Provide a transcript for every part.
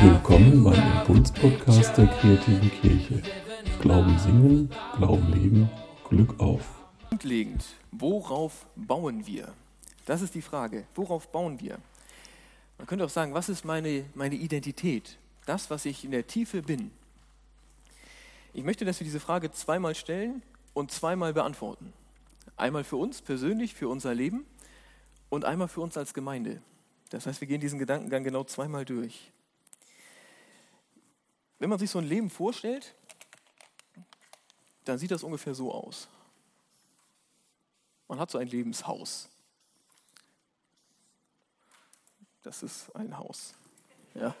Willkommen beim Impulspodcast der Kreativen Kirche. Glauben singen, Glauben leben, Glück auf. Grundlegend, worauf bauen wir? Das ist die Frage. Worauf bauen wir? Man könnte auch sagen, was ist meine, meine Identität? Das, was ich in der Tiefe bin. Ich möchte, dass wir diese Frage zweimal stellen und zweimal beantworten. Einmal für uns persönlich, für unser Leben und einmal für uns als Gemeinde. Das heißt, wir gehen diesen Gedankengang genau zweimal durch. Wenn man sich so ein Leben vorstellt, dann sieht das ungefähr so aus. Man hat so ein Lebenshaus. Das ist ein Haus. Ja.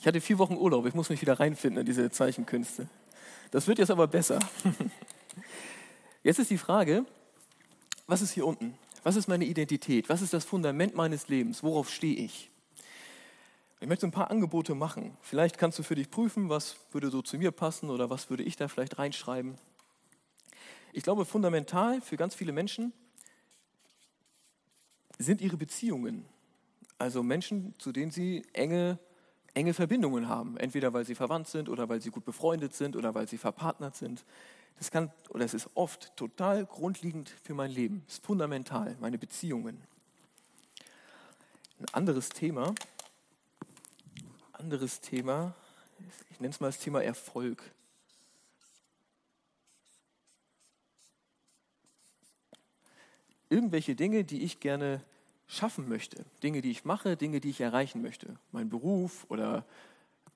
Ich hatte vier Wochen Urlaub, ich muss mich wieder reinfinden in diese Zeichenkünste. Das wird jetzt aber besser. Jetzt ist die Frage, was ist hier unten? Was ist meine Identität? Was ist das Fundament meines Lebens? Worauf stehe ich? Ich möchte ein paar Angebote machen. Vielleicht kannst du für dich prüfen, was würde so zu mir passen oder was würde ich da vielleicht reinschreiben. Ich glaube, fundamental für ganz viele Menschen sind ihre Beziehungen. Also Menschen, zu denen sie enge, enge Verbindungen haben. Entweder weil sie verwandt sind oder weil sie gut befreundet sind oder weil sie verpartnert sind. Das kann, oder es ist oft total grundlegend für mein Leben. Ist fundamental, meine Beziehungen. Ein anderes Thema anderes Thema. Ich nenne es mal das Thema Erfolg. Irgendwelche Dinge, die ich gerne schaffen möchte, Dinge, die ich mache, Dinge, die ich erreichen möchte. Mein Beruf oder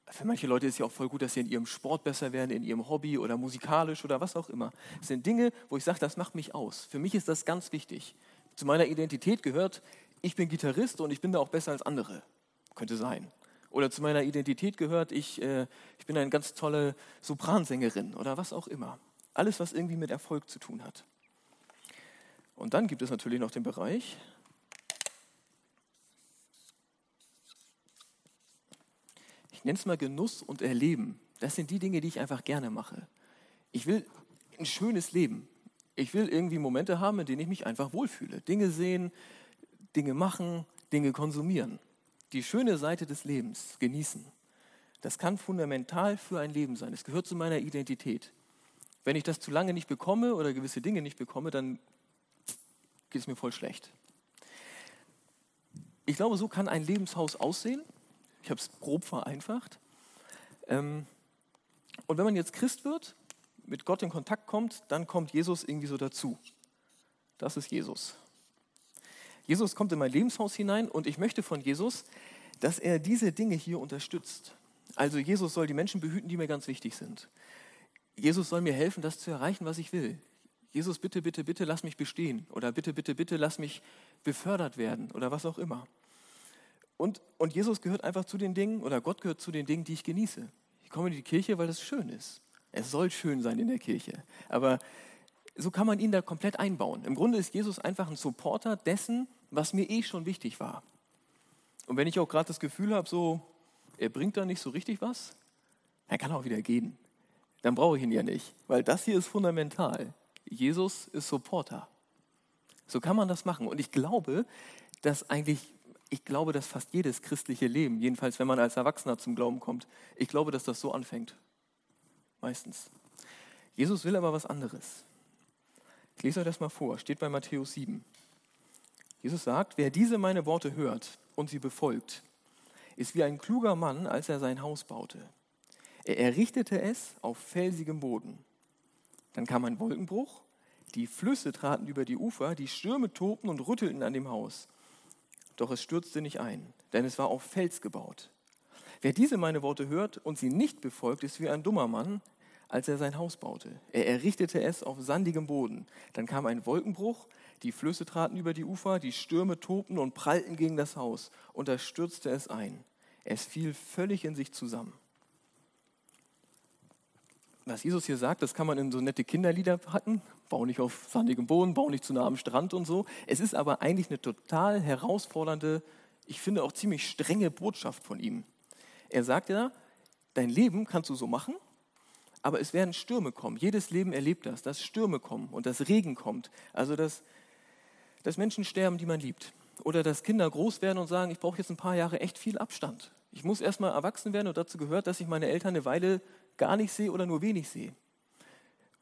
für manche Leute ist es ja auch voll gut, dass sie in ihrem Sport besser werden, in ihrem Hobby oder musikalisch oder was auch immer. Es sind Dinge, wo ich sage, das macht mich aus. Für mich ist das ganz wichtig. Zu meiner Identität gehört, ich bin Gitarrist und ich bin da auch besser als andere. Könnte sein oder zu meiner Identität gehört, ich, äh, ich bin eine ganz tolle Sopransängerin oder was auch immer. Alles, was irgendwie mit Erfolg zu tun hat. Und dann gibt es natürlich noch den Bereich, ich nenne es mal Genuss und Erleben. Das sind die Dinge, die ich einfach gerne mache. Ich will ein schönes Leben. Ich will irgendwie Momente haben, in denen ich mich einfach wohlfühle. Dinge sehen, Dinge machen, Dinge konsumieren die schöne Seite des Lebens genießen, das kann fundamental für ein Leben sein. Es gehört zu meiner Identität. Wenn ich das zu lange nicht bekomme oder gewisse Dinge nicht bekomme, dann geht es mir voll schlecht. Ich glaube, so kann ein Lebenshaus aussehen. Ich habe es grob vereinfacht. Ähm, und wenn man jetzt Christ wird, mit Gott in Kontakt kommt, dann kommt Jesus irgendwie so dazu. Das ist Jesus. Jesus kommt in mein Lebenshaus hinein und ich möchte von Jesus, dass er diese Dinge hier unterstützt. Also Jesus soll die Menschen behüten, die mir ganz wichtig sind. Jesus soll mir helfen, das zu erreichen, was ich will. Jesus, bitte, bitte, bitte, lass mich bestehen. Oder bitte, bitte, bitte, lass mich befördert werden. Oder was auch immer. Und, und Jesus gehört einfach zu den Dingen, oder Gott gehört zu den Dingen, die ich genieße. Ich komme in die Kirche, weil es schön ist. Es soll schön sein in der Kirche. Aber so kann man ihn da komplett einbauen. Im Grunde ist Jesus einfach ein Supporter dessen, was mir eh schon wichtig war. Und wenn ich auch gerade das Gefühl habe, so, er bringt da nicht so richtig was, dann kann er auch wieder gehen. Dann brauche ich ihn ja nicht, weil das hier ist fundamental. Jesus ist Supporter. So kann man das machen. Und ich glaube, dass eigentlich, ich glaube, dass fast jedes christliche Leben, jedenfalls wenn man als Erwachsener zum Glauben kommt, ich glaube, dass das so anfängt. Meistens. Jesus will aber was anderes. Ich lese euch das mal vor, steht bei Matthäus 7. Jesus sagt, wer diese meine Worte hört und sie befolgt, ist wie ein kluger Mann, als er sein Haus baute. Er errichtete es auf felsigem Boden. Dann kam ein Wolkenbruch, die Flüsse traten über die Ufer, die Stürme tobten und rüttelten an dem Haus. Doch es stürzte nicht ein, denn es war auf Fels gebaut. Wer diese meine Worte hört und sie nicht befolgt, ist wie ein dummer Mann, als er sein Haus baute. Er errichtete es auf sandigem Boden. Dann kam ein Wolkenbruch, die Flüsse traten über die Ufer, die Stürme tobten und prallten gegen das Haus, und da stürzte es ein. Es fiel völlig in sich zusammen. Was Jesus hier sagt, das kann man in so nette Kinderlieder hatten. Bau nicht auf sandigem Boden, bau nicht zu nah am Strand und so. Es ist aber eigentlich eine total herausfordernde, ich finde auch ziemlich strenge Botschaft von ihm. Er sagt ja, dein Leben kannst du so machen, aber es werden Stürme kommen. Jedes Leben erlebt das, dass Stürme kommen und dass Regen kommt. Also dass, dass Menschen sterben, die man liebt. Oder dass Kinder groß werden und sagen, ich brauche jetzt ein paar Jahre echt viel Abstand. Ich muss erstmal erwachsen werden und dazu gehört, dass ich meine Eltern eine Weile gar nicht sehe oder nur wenig sehe.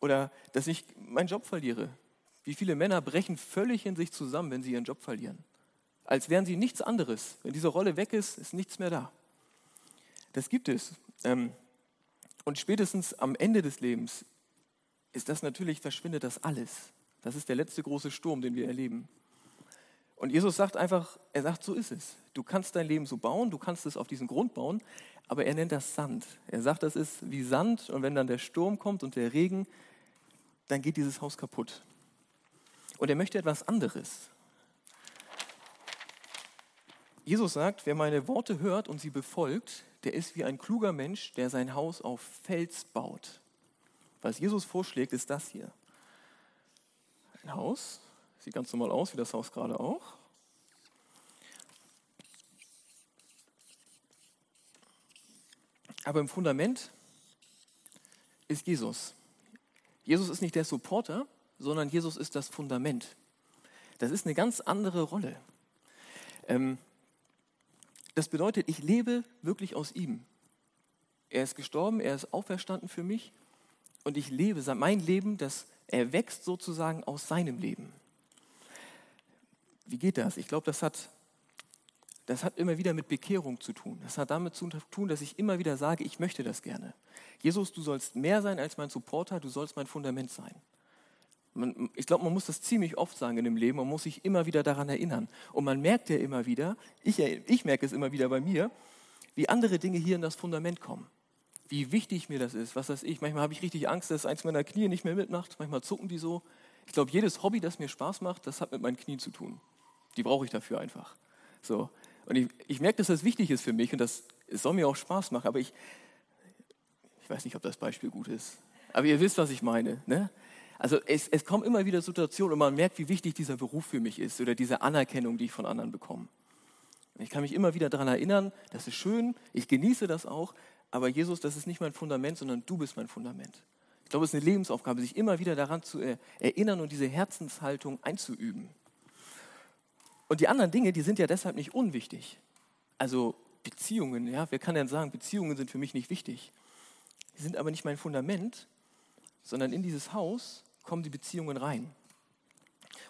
Oder dass ich meinen Job verliere. Wie viele Männer brechen völlig in sich zusammen, wenn sie ihren Job verlieren. Als wären sie nichts anderes. Wenn diese Rolle weg ist, ist nichts mehr da. Das gibt es. Ähm, und spätestens am Ende des Lebens ist das natürlich, verschwindet das alles. Das ist der letzte große Sturm, den wir erleben. Und Jesus sagt einfach, er sagt, so ist es. Du kannst dein Leben so bauen, du kannst es auf diesen Grund bauen, aber er nennt das Sand. Er sagt, das ist wie Sand und wenn dann der Sturm kommt und der Regen, dann geht dieses Haus kaputt. Und er möchte etwas anderes. Jesus sagt, wer meine Worte hört und sie befolgt, der ist wie ein kluger Mensch, der sein Haus auf Fels baut. Was Jesus vorschlägt, ist das hier. Ein Haus, sieht ganz normal aus, wie das Haus gerade auch. Aber im Fundament ist Jesus. Jesus ist nicht der Supporter, sondern Jesus ist das Fundament. Das ist eine ganz andere Rolle. Ähm, das bedeutet, ich lebe wirklich aus ihm. Er ist gestorben, er ist auferstanden für mich und ich lebe mein Leben, das er wächst sozusagen aus seinem Leben. Wie geht das? Ich glaube, das hat, das hat immer wieder mit Bekehrung zu tun. Das hat damit zu tun, dass ich immer wieder sage, ich möchte das gerne. Jesus, du sollst mehr sein als mein Supporter, du sollst mein Fundament sein. Man, ich glaube, man muss das ziemlich oft sagen in dem Leben, man muss sich immer wieder daran erinnern. Und man merkt ja immer wieder, ich, ich merke es immer wieder bei mir, wie andere Dinge hier in das Fundament kommen. Wie wichtig mir das ist, was weiß ich. Manchmal habe ich richtig Angst, dass eins meiner Knie nicht mehr mitmacht. Manchmal zucken die so. Ich glaube, jedes Hobby, das mir Spaß macht, das hat mit meinen Knien zu tun. Die brauche ich dafür einfach. So. Und ich, ich merke, dass das wichtig ist für mich und das, es soll mir auch Spaß machen. Aber ich, ich weiß nicht, ob das Beispiel gut ist. Aber ihr wisst, was ich meine. Ne? Also es, es kommen immer wieder Situationen und man merkt, wie wichtig dieser Beruf für mich ist oder diese Anerkennung, die ich von anderen bekomme. Ich kann mich immer wieder daran erinnern, das ist schön, ich genieße das auch, aber Jesus, das ist nicht mein Fundament, sondern du bist mein Fundament. Ich glaube, es ist eine Lebensaufgabe, sich immer wieder daran zu erinnern und diese Herzenshaltung einzuüben. Und die anderen Dinge, die sind ja deshalb nicht unwichtig. Also Beziehungen, ja, wer kann denn sagen, Beziehungen sind für mich nicht wichtig? Die sind aber nicht mein Fundament, sondern in dieses Haus kommen die Beziehungen rein.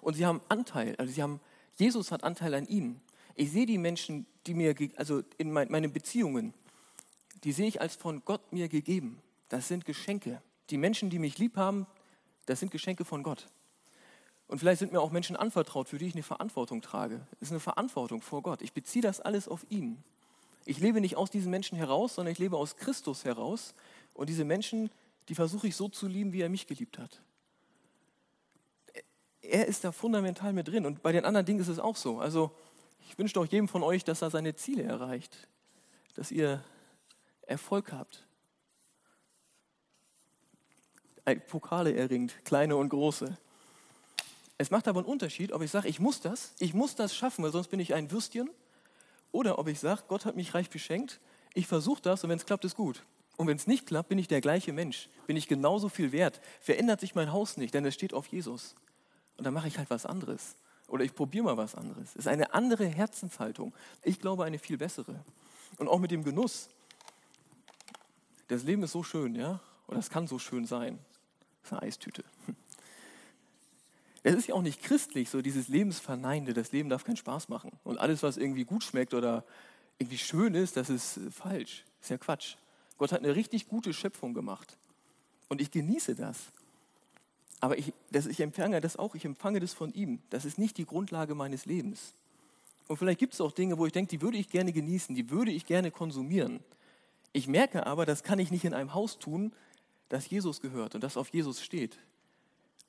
Und sie haben Anteil, also sie haben, Jesus hat Anteil an ihnen. Ich sehe die Menschen, die mir, also in meinen Beziehungen, die sehe ich als von Gott mir gegeben. Das sind Geschenke. Die Menschen, die mich lieb haben, das sind Geschenke von Gott. Und vielleicht sind mir auch Menschen anvertraut, für die ich eine Verantwortung trage. Es ist eine Verantwortung vor Gott. Ich beziehe das alles auf ihn. Ich lebe nicht aus diesen Menschen heraus, sondern ich lebe aus Christus heraus. Und diese Menschen, die versuche ich so zu lieben, wie er mich geliebt hat er ist da fundamental mit drin. Und bei den anderen Dingen ist es auch so. Also ich wünsche doch jedem von euch, dass er seine Ziele erreicht, dass ihr Erfolg habt. Pokale erringt, kleine und große. Es macht aber einen Unterschied, ob ich sage, ich muss das, ich muss das schaffen, weil sonst bin ich ein Würstchen, oder ob ich sage, Gott hat mich reich beschenkt, ich versuche das und wenn es klappt, ist gut. Und wenn es nicht klappt, bin ich der gleiche Mensch, bin ich genauso viel wert, verändert sich mein Haus nicht, denn es steht auf Jesus und dann mache ich halt was anderes. Oder ich probiere mal was anderes. Es ist eine andere Herzenshaltung. Ich glaube, eine viel bessere. Und auch mit dem Genuss. Das Leben ist so schön, ja? Oder es kann so schön sein. Das ist eine Eistüte. Es ist ja auch nicht christlich, so dieses Lebensverneinende. Das Leben darf keinen Spaß machen. Und alles, was irgendwie gut schmeckt oder irgendwie schön ist, das ist falsch. Das ist ja Quatsch. Gott hat eine richtig gute Schöpfung gemacht. Und ich genieße das. Aber ich, das, ich empfange das auch, ich empfange das von ihm. Das ist nicht die Grundlage meines Lebens. Und vielleicht gibt es auch Dinge, wo ich denke, die würde ich gerne genießen, die würde ich gerne konsumieren. Ich merke aber, das kann ich nicht in einem Haus tun, das Jesus gehört und das auf Jesus steht.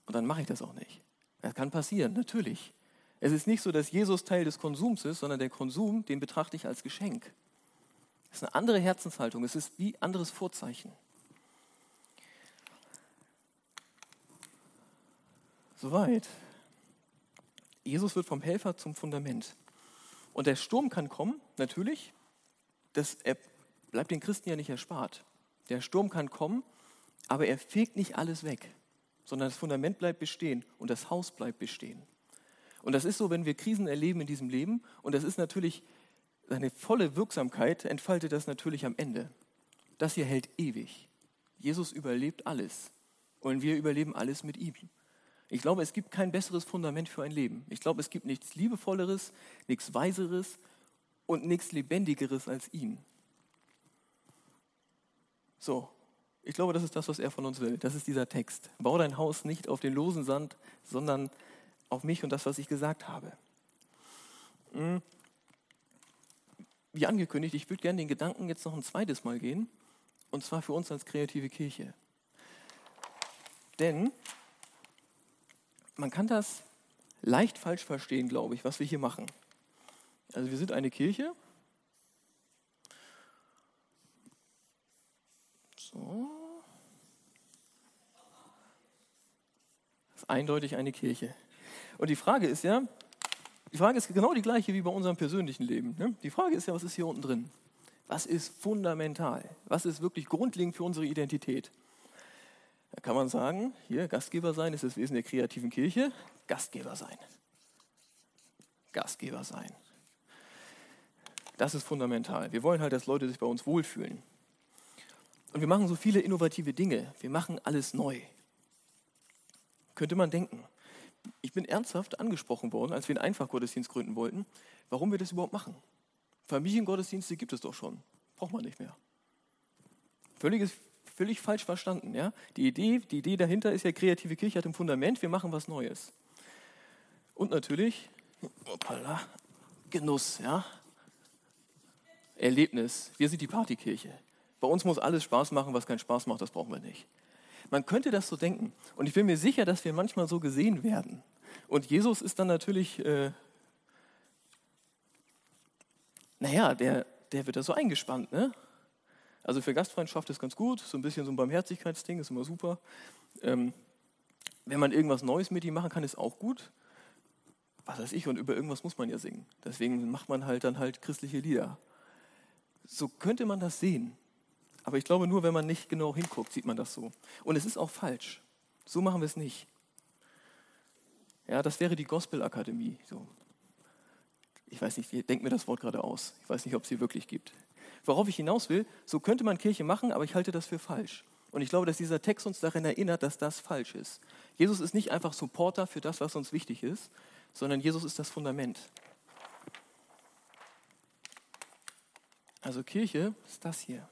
Und dann mache ich das auch nicht. Das kann passieren, natürlich. Es ist nicht so, dass Jesus Teil des Konsums ist, sondern der Konsum, den betrachte ich als Geschenk. Es ist eine andere Herzenshaltung, es ist wie anderes Vorzeichen. Soweit. Jesus wird vom Helfer zum Fundament. Und der Sturm kann kommen, natürlich. Das, er bleibt den Christen ja nicht erspart. Der Sturm kann kommen, aber er fegt nicht alles weg, sondern das Fundament bleibt bestehen und das Haus bleibt bestehen. Und das ist so, wenn wir Krisen erleben in diesem Leben, und das ist natürlich seine volle Wirksamkeit, entfaltet das natürlich am Ende. Das hier hält ewig. Jesus überlebt alles und wir überleben alles mit ihm. Ich glaube, es gibt kein besseres Fundament für ein Leben. Ich glaube, es gibt nichts Liebevolleres, nichts Weiseres und nichts Lebendigeres als ihn. So, ich glaube, das ist das, was er von uns will. Das ist dieser Text. Bau dein Haus nicht auf den losen Sand, sondern auf mich und das, was ich gesagt habe. Hm. Wie angekündigt, ich würde gerne den Gedanken jetzt noch ein zweites Mal gehen, und zwar für uns als kreative Kirche. Denn man kann das leicht falsch verstehen, glaube ich, was wir hier machen. Also wir sind eine Kirche. So. Das ist eindeutig eine Kirche. Und die Frage ist ja, die Frage ist genau die gleiche wie bei unserem persönlichen Leben. Ne? Die Frage ist ja, was ist hier unten drin? Was ist fundamental? Was ist wirklich grundlegend für unsere Identität? Da kann man sagen, hier Gastgeber sein ist das Wesen der kreativen Kirche. Gastgeber sein. Gastgeber sein. Das ist fundamental. Wir wollen halt, dass Leute sich bei uns wohlfühlen. Und wir machen so viele innovative Dinge. Wir machen alles neu. Könnte man denken. Ich bin ernsthaft angesprochen worden, als wir einen Einfachgottesdienst gründen wollten, warum wir das überhaupt machen. Familiengottesdienste gibt es doch schon. Braucht man nicht mehr. Völliges völlig falsch verstanden. Ja? Die, Idee, die Idee dahinter ist ja, kreative Kirche hat ein Fundament, wir machen was Neues. Und natürlich, opala, Genuss, ja? Erlebnis. Wir sind die Partykirche. Bei uns muss alles Spaß machen, was keinen Spaß macht, das brauchen wir nicht. Man könnte das so denken. Und ich bin mir sicher, dass wir manchmal so gesehen werden. Und Jesus ist dann natürlich, äh, naja, der, der wird da so eingespannt. Ne? Also für Gastfreundschaft ist ganz gut, so ein bisschen so ein Barmherzigkeitsding ist immer super. Ähm, wenn man irgendwas Neues mit ihm machen kann, ist auch gut. Was weiß ich, und über irgendwas muss man ja singen. Deswegen macht man halt dann halt christliche Lieder. So könnte man das sehen. Aber ich glaube, nur wenn man nicht genau hinguckt, sieht man das so. Und es ist auch falsch. So machen wir es nicht. Ja, das wäre die Gospel-Akademie. So. Ich weiß nicht, denkt mir das Wort gerade aus. Ich weiß nicht, ob es sie wirklich gibt. Worauf ich hinaus will, so könnte man Kirche machen, aber ich halte das für falsch. Und ich glaube, dass dieser Text uns daran erinnert, dass das falsch ist. Jesus ist nicht einfach Supporter für das, was uns wichtig ist, sondern Jesus ist das Fundament. Also Kirche ist das hier.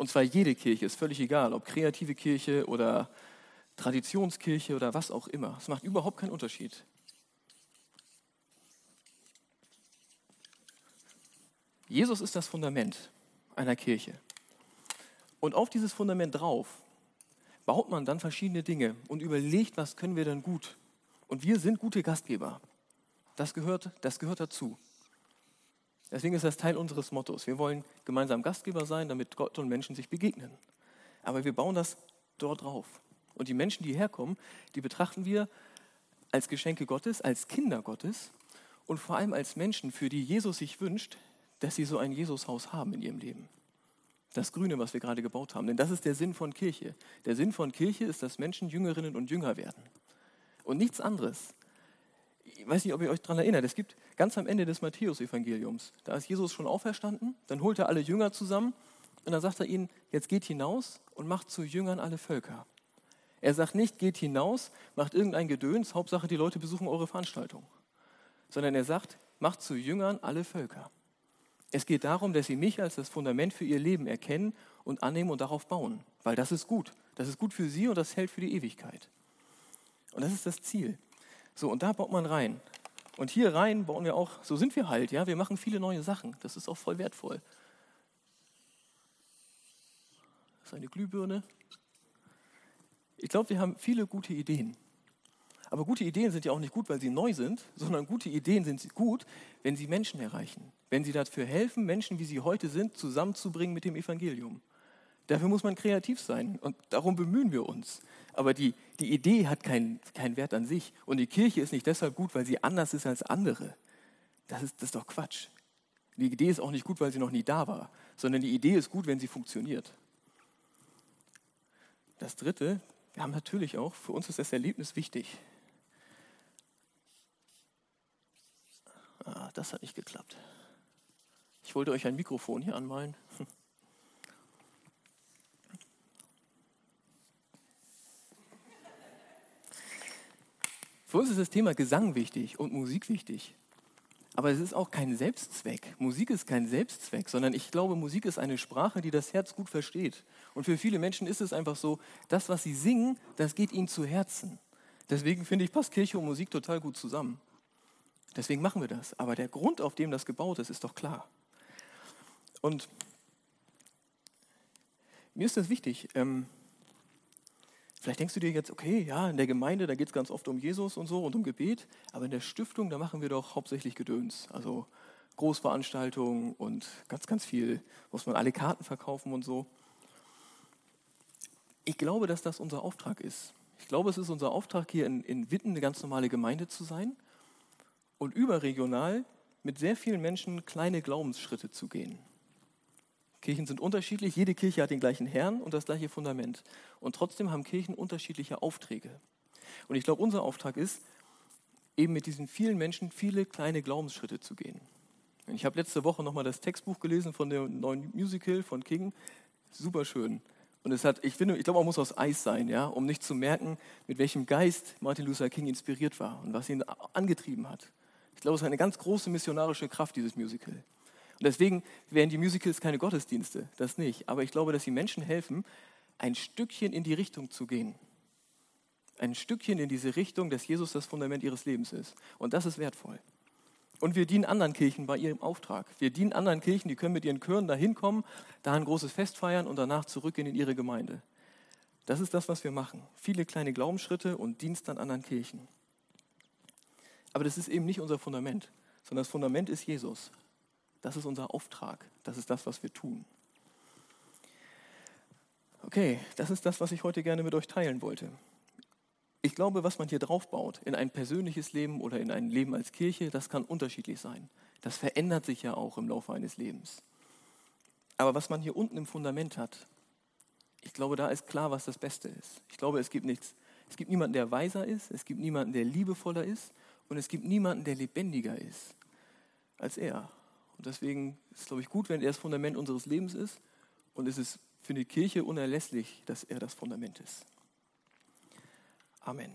Und zwar jede Kirche, ist völlig egal, ob kreative Kirche oder Traditionskirche oder was auch immer. Es macht überhaupt keinen Unterschied. Jesus ist das Fundament einer Kirche. Und auf dieses Fundament drauf baut man dann verschiedene Dinge und überlegt, was können wir denn gut. Und wir sind gute Gastgeber. Das gehört, das gehört dazu. Deswegen ist das Teil unseres Mottos. Wir wollen gemeinsam Gastgeber sein, damit Gott und Menschen sich begegnen. Aber wir bauen das dort drauf. Und die Menschen, die herkommen, die betrachten wir als Geschenke Gottes, als Kinder Gottes und vor allem als Menschen, für die Jesus sich wünscht, dass sie so ein Jesushaus haben in ihrem Leben. Das Grüne, was wir gerade gebaut haben. Denn das ist der Sinn von Kirche. Der Sinn von Kirche ist, dass Menschen Jüngerinnen und Jünger werden. Und nichts anderes. Ich weiß nicht, ob ihr euch daran erinnert. Es gibt ganz am Ende des Matthäus-Evangeliums, da ist Jesus schon auferstanden, dann holt er alle Jünger zusammen und dann sagt er ihnen, jetzt geht hinaus und macht zu Jüngern alle Völker. Er sagt nicht, geht hinaus, macht irgendein Gedöns, Hauptsache die Leute besuchen eure Veranstaltung. Sondern er sagt, macht zu Jüngern alle Völker. Es geht darum, dass sie mich als das Fundament für ihr Leben erkennen und annehmen und darauf bauen, weil das ist gut. Das ist gut für sie und das hält für die Ewigkeit. Und das ist das Ziel. So, und da baut man rein. Und hier rein bauen wir auch, so sind wir halt, ja, wir machen viele neue Sachen. Das ist auch voll wertvoll. Das ist eine Glühbirne. Ich glaube, wir haben viele gute Ideen. Aber gute Ideen sind ja auch nicht gut, weil sie neu sind, sondern gute Ideen sind gut, wenn sie Menschen erreichen. Wenn sie dafür helfen, Menschen, wie sie heute sind, zusammenzubringen mit dem Evangelium. Dafür muss man kreativ sein und darum bemühen wir uns. Aber die, die Idee hat keinen kein Wert an sich. Und die Kirche ist nicht deshalb gut, weil sie anders ist als andere. Das ist, das ist doch Quatsch. Die Idee ist auch nicht gut, weil sie noch nie da war, sondern die Idee ist gut, wenn sie funktioniert. Das Dritte, wir haben natürlich auch, für uns ist das Erlebnis wichtig. Ah, das hat nicht geklappt. Ich wollte euch ein Mikrofon hier anmalen. Für uns ist das Thema Gesang wichtig und Musik wichtig. Aber es ist auch kein Selbstzweck. Musik ist kein Selbstzweck, sondern ich glaube, Musik ist eine Sprache, die das Herz gut versteht. Und für viele Menschen ist es einfach so, das, was sie singen, das geht ihnen zu Herzen. Deswegen finde ich, passt Kirche und Musik total gut zusammen. Deswegen machen wir das. Aber der Grund, auf dem das gebaut ist, ist doch klar. Und mir ist das wichtig. Ähm, Vielleicht denkst du dir jetzt, okay, ja, in der Gemeinde, da geht es ganz oft um Jesus und so und um Gebet, aber in der Stiftung, da machen wir doch hauptsächlich Gedöns. Also Großveranstaltungen und ganz, ganz viel, muss man alle Karten verkaufen und so. Ich glaube, dass das unser Auftrag ist. Ich glaube, es ist unser Auftrag, hier in, in Witten eine ganz normale Gemeinde zu sein und überregional mit sehr vielen Menschen kleine Glaubensschritte zu gehen. Kirchen sind unterschiedlich, jede Kirche hat den gleichen Herrn und das gleiche Fundament. Und trotzdem haben Kirchen unterschiedliche Aufträge. Und ich glaube, unser Auftrag ist, eben mit diesen vielen Menschen viele kleine Glaubensschritte zu gehen. Ich habe letzte Woche nochmal das Textbuch gelesen von dem neuen Musical von King. Super schön. Und es hat, ich finde, ich glaube, man muss aus Eis sein, ja, um nicht zu merken, mit welchem Geist Martin Luther King inspiriert war und was ihn angetrieben hat. Ich glaube, es ist eine ganz große missionarische Kraft, dieses Musical. Und deswegen wären die Musicals keine Gottesdienste, das nicht. Aber ich glaube, dass sie Menschen helfen, ein Stückchen in die Richtung zu gehen. Ein Stückchen in diese Richtung, dass Jesus das Fundament ihres Lebens ist. Und das ist wertvoll. Und wir dienen anderen Kirchen bei ihrem Auftrag. Wir dienen anderen Kirchen, die können mit ihren Chören da hinkommen, da ein großes Fest feiern und danach zurückgehen in ihre Gemeinde. Das ist das, was wir machen. Viele kleine Glaubensschritte und Dienst an anderen Kirchen. Aber das ist eben nicht unser Fundament, sondern das Fundament ist Jesus. Das ist unser Auftrag. Das ist das, was wir tun. Okay, das ist das, was ich heute gerne mit euch teilen wollte. Ich glaube, was man hier draufbaut, in ein persönliches Leben oder in ein Leben als Kirche, das kann unterschiedlich sein. Das verändert sich ja auch im Laufe eines Lebens. Aber was man hier unten im Fundament hat, ich glaube, da ist klar, was das Beste ist. Ich glaube, es gibt nichts. Es gibt niemanden, der weiser ist, es gibt niemanden, der liebevoller ist und es gibt niemanden, der lebendiger ist als er. Und deswegen ist es, glaube ich, gut, wenn er das Fundament unseres Lebens ist. Und es ist für die Kirche unerlässlich, dass er das Fundament ist. Amen.